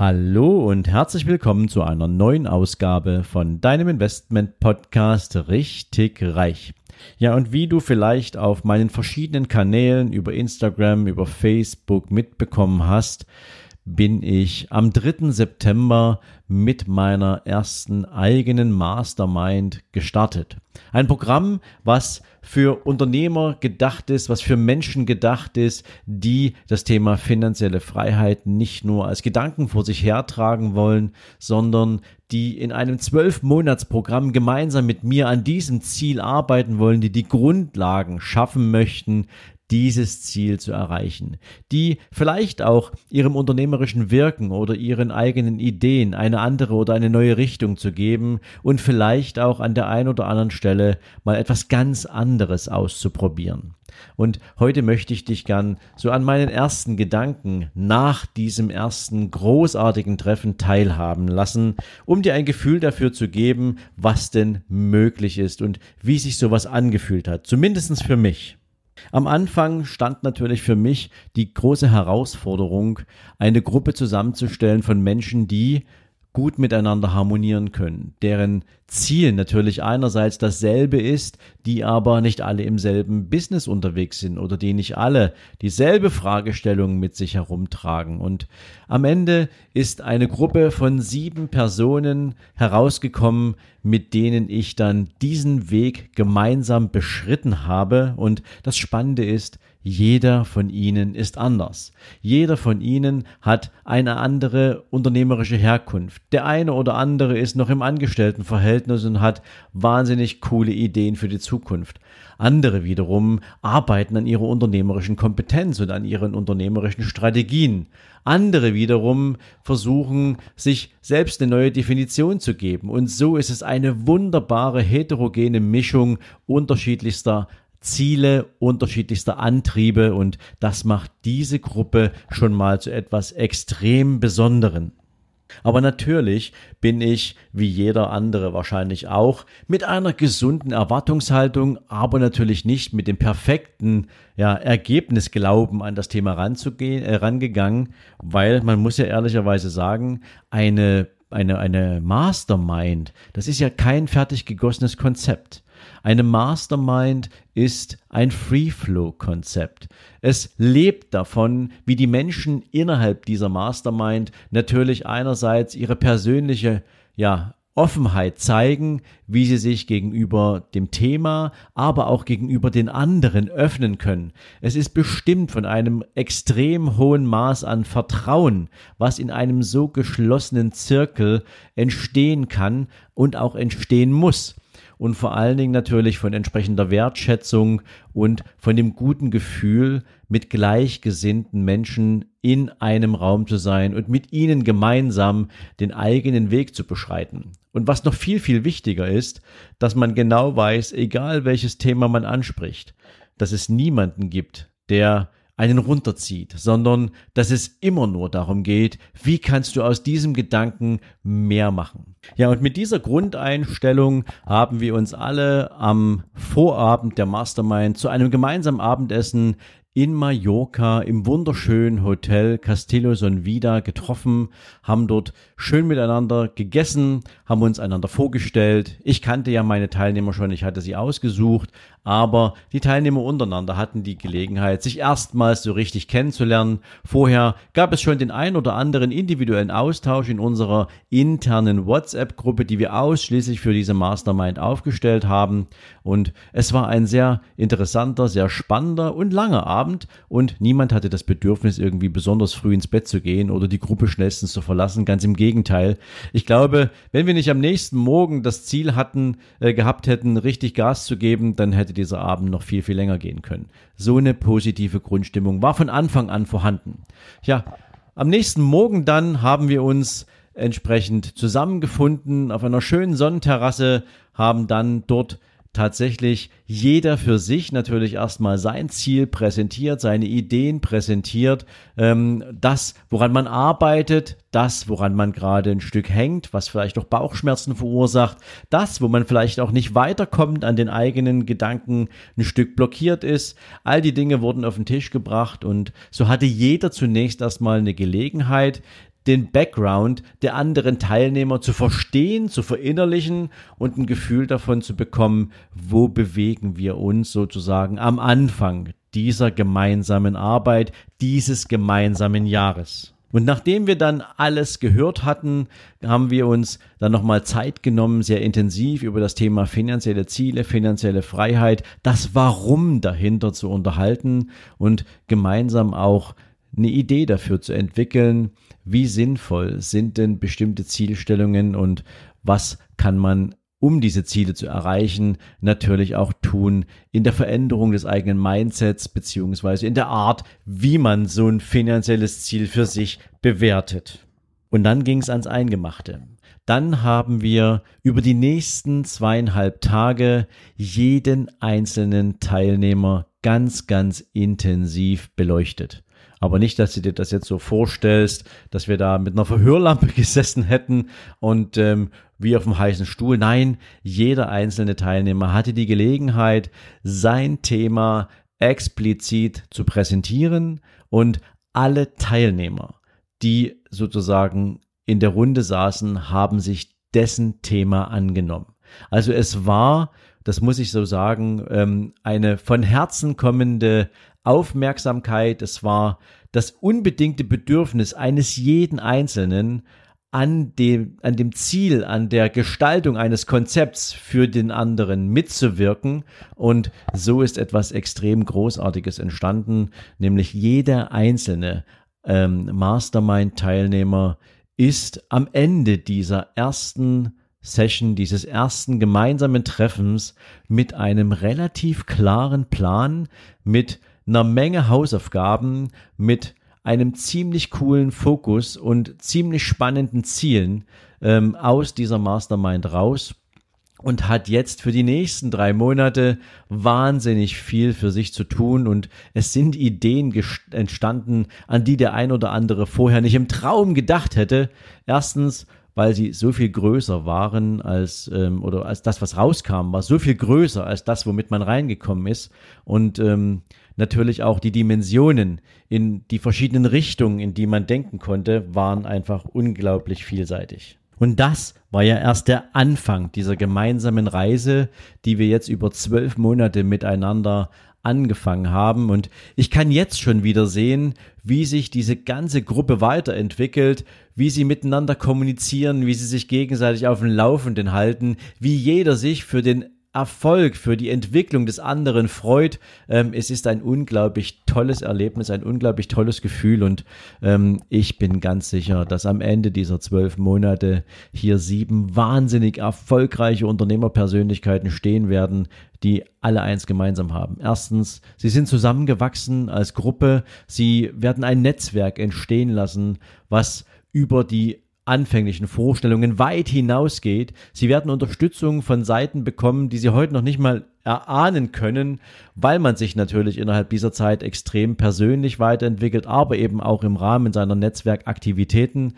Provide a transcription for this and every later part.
Hallo und herzlich willkommen zu einer neuen Ausgabe von deinem Investment Podcast richtig reich. Ja, und wie du vielleicht auf meinen verschiedenen Kanälen über Instagram, über Facebook mitbekommen hast, bin ich am 3. September mit meiner ersten eigenen Mastermind gestartet. Ein Programm, was für Unternehmer gedacht ist, was für Menschen gedacht ist, die das Thema finanzielle Freiheit nicht nur als Gedanken vor sich hertragen wollen, sondern die in einem Zwölf-Monats-Programm gemeinsam mit mir an diesem Ziel arbeiten wollen, die die Grundlagen schaffen möchten, dieses Ziel zu erreichen, die vielleicht auch ihrem unternehmerischen Wirken oder ihren eigenen Ideen eine andere oder eine neue Richtung zu geben und vielleicht auch an der einen oder anderen Stelle mal etwas ganz anderes auszuprobieren. Und heute möchte ich dich gern so an meinen ersten Gedanken nach diesem ersten großartigen Treffen teilhaben lassen, um dir ein Gefühl dafür zu geben, was denn möglich ist und wie sich sowas angefühlt hat. Zumindestens für mich. Am Anfang stand natürlich für mich die große Herausforderung, eine Gruppe zusammenzustellen von Menschen, die gut miteinander harmonieren können, deren Ziel natürlich einerseits dasselbe ist, die aber nicht alle im selben Business unterwegs sind oder die nicht alle dieselbe Fragestellung mit sich herumtragen. Und am Ende ist eine Gruppe von sieben Personen herausgekommen, mit denen ich dann diesen Weg gemeinsam beschritten habe. Und das Spannende ist, jeder von ihnen ist anders. Jeder von ihnen hat eine andere unternehmerische Herkunft. Der eine oder andere ist noch im Angestelltenverhältnis und hat wahnsinnig coole Ideen für die Zukunft. Andere wiederum arbeiten an ihrer unternehmerischen Kompetenz und an ihren unternehmerischen Strategien. Andere wiederum versuchen, sich selbst eine neue Definition zu geben. Und so ist es eine wunderbare heterogene Mischung unterschiedlichster Ziele, unterschiedlichster Antriebe und das macht diese Gruppe schon mal zu etwas extrem Besonderen. Aber natürlich bin ich, wie jeder andere wahrscheinlich auch, mit einer gesunden Erwartungshaltung, aber natürlich nicht mit dem perfekten ja, Ergebnisglauben an das Thema ranzugehen, äh, rangegangen, weil man muss ja ehrlicherweise sagen, eine, eine, eine Mastermind, das ist ja kein fertig gegossenes Konzept. Eine Mastermind ist ein Free-Flow-Konzept. Es lebt davon, wie die Menschen innerhalb dieser Mastermind natürlich einerseits ihre persönliche ja, Offenheit zeigen, wie sie sich gegenüber dem Thema, aber auch gegenüber den anderen öffnen können. Es ist bestimmt von einem extrem hohen Maß an Vertrauen, was in einem so geschlossenen Zirkel entstehen kann und auch entstehen muss und vor allen Dingen natürlich von entsprechender Wertschätzung und von dem guten Gefühl, mit gleichgesinnten Menschen in einem Raum zu sein und mit ihnen gemeinsam den eigenen Weg zu beschreiten. Und was noch viel, viel wichtiger ist, dass man genau weiß, egal welches Thema man anspricht, dass es niemanden gibt, der einen runterzieht, sondern dass es immer nur darum geht, wie kannst du aus diesem Gedanken mehr machen. Ja, und mit dieser Grundeinstellung haben wir uns alle am Vorabend der Mastermind zu einem gemeinsamen Abendessen in Mallorca im wunderschönen Hotel Castillo Son Vida getroffen, haben dort schön miteinander gegessen, haben uns einander vorgestellt. Ich kannte ja meine Teilnehmer schon, ich hatte sie ausgesucht, aber die Teilnehmer untereinander hatten die Gelegenheit, sich erstmals so richtig kennenzulernen. Vorher gab es schon den ein oder anderen individuellen Austausch in unserer internen WhatsApp-Gruppe, die wir ausschließlich für diese Mastermind aufgestellt haben. Und es war ein sehr interessanter, sehr spannender und langer Abend und niemand hatte das Bedürfnis, irgendwie besonders früh ins Bett zu gehen oder die Gruppe schnellstens zu verlassen. Ganz im Gegenteil. Ich glaube, wenn wir nicht am nächsten Morgen das Ziel hatten, äh, gehabt hätten, richtig Gas zu geben, dann hätte dieser Abend noch viel, viel länger gehen können. So eine positive Grundstimmung war von Anfang an vorhanden. Ja, am nächsten Morgen dann haben wir uns entsprechend zusammengefunden auf einer schönen Sonnenterrasse, haben dann dort tatsächlich jeder für sich natürlich erstmal sein Ziel präsentiert, seine Ideen präsentiert, ähm, das, woran man arbeitet, das, woran man gerade ein Stück hängt, was vielleicht auch Bauchschmerzen verursacht, das, wo man vielleicht auch nicht weiterkommt, an den eigenen Gedanken ein Stück blockiert ist. All die Dinge wurden auf den Tisch gebracht und so hatte jeder zunächst erstmal eine Gelegenheit, den Background der anderen Teilnehmer zu verstehen, zu verinnerlichen und ein Gefühl davon zu bekommen, wo bewegen wir uns sozusagen am Anfang dieser gemeinsamen Arbeit, dieses gemeinsamen Jahres. Und nachdem wir dann alles gehört hatten, haben wir uns dann nochmal Zeit genommen, sehr intensiv über das Thema finanzielle Ziele, finanzielle Freiheit, das Warum dahinter zu unterhalten und gemeinsam auch eine Idee dafür zu entwickeln, wie sinnvoll sind denn bestimmte Zielstellungen und was kann man um diese Ziele zu erreichen, natürlich auch tun in der Veränderung des eigenen Mindsets beziehungsweise in der Art, wie man so ein finanzielles Ziel für sich bewertet. Und dann ging es ans Eingemachte. Dann haben wir über die nächsten zweieinhalb Tage jeden einzelnen Teilnehmer ganz, ganz intensiv beleuchtet. Aber nicht, dass du dir das jetzt so vorstellst, dass wir da mit einer Verhörlampe gesessen hätten und ähm, wie auf dem heißen Stuhl. Nein, jeder einzelne Teilnehmer hatte die Gelegenheit, sein Thema explizit zu präsentieren und alle Teilnehmer, die sozusagen in der Runde saßen, haben sich dessen Thema angenommen. Also es war, das muss ich so sagen, ähm, eine von Herzen kommende Aufmerksamkeit, es war das unbedingte Bedürfnis eines jeden Einzelnen, an dem, an dem Ziel, an der Gestaltung eines Konzepts für den anderen mitzuwirken. Und so ist etwas extrem Großartiges entstanden, nämlich jeder einzelne ähm, Mastermind-Teilnehmer ist am Ende dieser ersten Session, dieses ersten gemeinsamen Treffens mit einem relativ klaren Plan, mit einer Menge Hausaufgaben mit einem ziemlich coolen Fokus und ziemlich spannenden Zielen ähm, aus dieser Mastermind raus und hat jetzt für die nächsten drei Monate wahnsinnig viel für sich zu tun und es sind Ideen entstanden, an die der ein oder andere vorher nicht im Traum gedacht hätte. Erstens, weil sie so viel größer waren als ähm, oder als das, was rauskam, war so viel größer als das, womit man reingekommen ist und ähm, natürlich auch die Dimensionen in die verschiedenen Richtungen, in die man denken konnte, waren einfach unglaublich vielseitig. Und das war ja erst der Anfang dieser gemeinsamen Reise, die wir jetzt über zwölf Monate miteinander angefangen haben. Und ich kann jetzt schon wieder sehen, wie sich diese ganze Gruppe weiterentwickelt, wie sie miteinander kommunizieren, wie sie sich gegenseitig auf dem Laufenden halten, wie jeder sich für den Erfolg, für die Entwicklung des anderen freut. Ähm, es ist ein unglaublich tolles Erlebnis, ein unglaublich tolles Gefühl und ähm, ich bin ganz sicher, dass am Ende dieser zwölf Monate hier sieben wahnsinnig erfolgreiche Unternehmerpersönlichkeiten stehen werden, die alle eins gemeinsam haben. Erstens, sie sind zusammengewachsen als Gruppe, sie werden ein Netzwerk entstehen lassen, was über die anfänglichen Vorstellungen weit hinausgeht. Sie werden Unterstützung von Seiten bekommen, die sie heute noch nicht mal erahnen können, weil man sich natürlich innerhalb dieser Zeit extrem persönlich weiterentwickelt, aber eben auch im Rahmen seiner Netzwerkaktivitäten.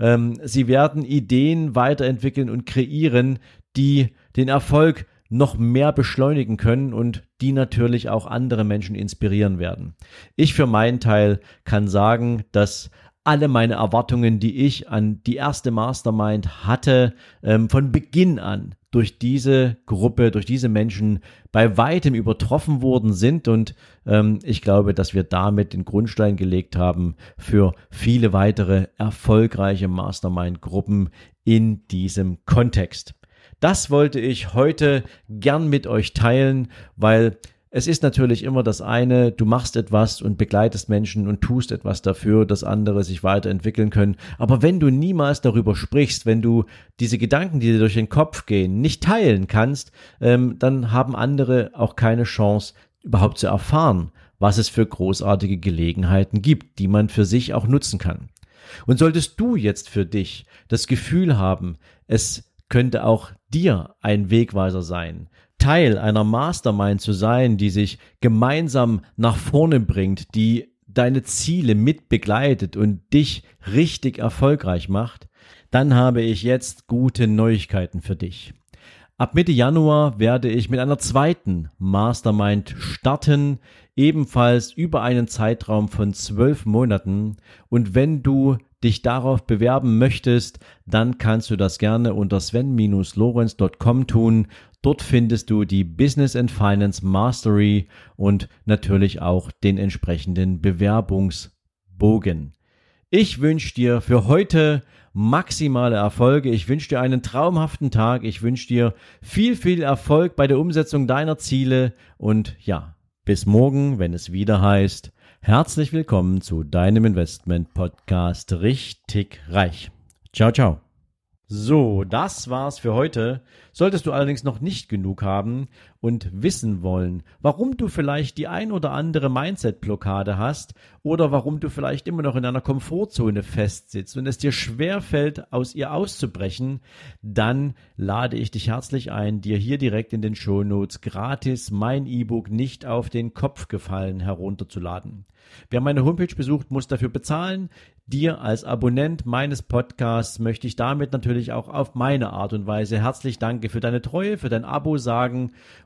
Ähm, sie werden Ideen weiterentwickeln und kreieren, die den Erfolg noch mehr beschleunigen können und die natürlich auch andere Menschen inspirieren werden. Ich für meinen Teil kann sagen, dass alle meine Erwartungen, die ich an die erste Mastermind hatte, ähm, von Beginn an durch diese Gruppe, durch diese Menschen bei weitem übertroffen worden sind. Und ähm, ich glaube, dass wir damit den Grundstein gelegt haben für viele weitere erfolgreiche Mastermind-Gruppen in diesem Kontext. Das wollte ich heute gern mit euch teilen, weil es ist natürlich immer das eine, du machst etwas und begleitest Menschen und tust etwas dafür, dass andere sich weiterentwickeln können. Aber wenn du niemals darüber sprichst, wenn du diese Gedanken, die dir durch den Kopf gehen, nicht teilen kannst, ähm, dann haben andere auch keine Chance, überhaupt zu erfahren, was es für großartige Gelegenheiten gibt, die man für sich auch nutzen kann. Und solltest du jetzt für dich das Gefühl haben, es könnte auch dir ein Wegweiser sein, Teil einer Mastermind zu sein, die sich gemeinsam nach vorne bringt, die deine Ziele mit begleitet und dich richtig erfolgreich macht, dann habe ich jetzt gute Neuigkeiten für dich. Ab Mitte Januar werde ich mit einer zweiten Mastermind starten, ebenfalls über einen Zeitraum von zwölf Monaten. Und wenn du dich darauf bewerben möchtest, dann kannst du das gerne unter sven-lorenz.com tun. Dort findest du die Business and Finance Mastery und natürlich auch den entsprechenden Bewerbungsbogen. Ich wünsche dir für heute maximale Erfolge. Ich wünsche dir einen traumhaften Tag. Ich wünsche dir viel, viel Erfolg bei der Umsetzung deiner Ziele. Und ja, bis morgen, wenn es wieder heißt, herzlich willkommen zu deinem Investment Podcast Richtig Reich. Ciao, ciao. So, das war's für heute. Solltest du allerdings noch nicht genug haben und wissen wollen, warum du vielleicht die ein oder andere Mindset-Blockade hast oder warum du vielleicht immer noch in einer Komfortzone festsitzt und es dir schwer fällt, aus ihr auszubrechen, dann lade ich dich herzlich ein, dir hier direkt in den Show Notes gratis mein E-Book nicht auf den Kopf gefallen herunterzuladen. Wer meine Homepage besucht, muss dafür bezahlen. Dir als Abonnent meines Podcasts möchte ich damit natürlich auch auf meine Art und Weise herzlich danke für deine Treue, für dein Abo sagen